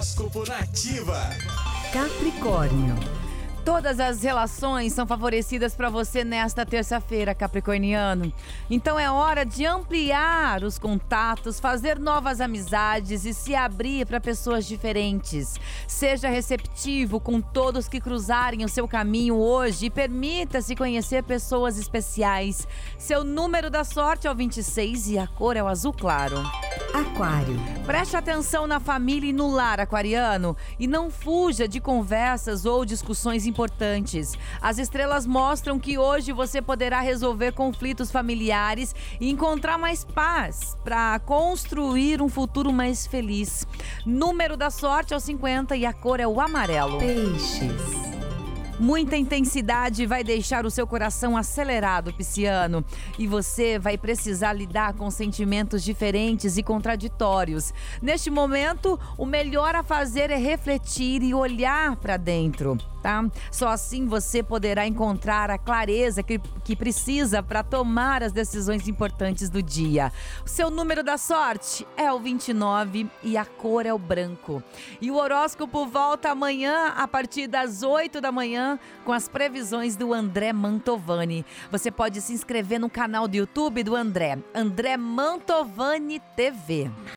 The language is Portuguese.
Horóscopo Nativa. Capricórnio. Todas as relações são favorecidas para você nesta terça-feira, Capricorniano. Então é hora de ampliar os contatos, fazer novas amizades e se abrir para pessoas diferentes. Seja receptivo com todos que cruzarem o seu caminho hoje e permita-se conhecer pessoas especiais. Seu número da sorte é o 26 e a cor é o azul claro. Aquário. Preste atenção na família e no lar, aquariano, e não fuja de conversas ou discussões importantes. As estrelas mostram que hoje você poderá resolver conflitos familiares e encontrar mais paz para construir um futuro mais feliz. Número da sorte é o 50 e a cor é o amarelo. Peixes. Muita intensidade vai deixar o seu coração acelerado, pisciano, e você vai precisar lidar com sentimentos diferentes e contraditórios. Neste momento, o melhor a fazer é refletir e olhar para dentro, tá? Só assim você poderá encontrar a clareza que, que precisa para tomar as decisões importantes do dia. O seu número da sorte é o 29 e a cor é o branco. E o horóscopo volta amanhã a partir das 8 da manhã com as previsões do André Mantovani. Você pode se inscrever no canal do YouTube do André, André Mantovani TV.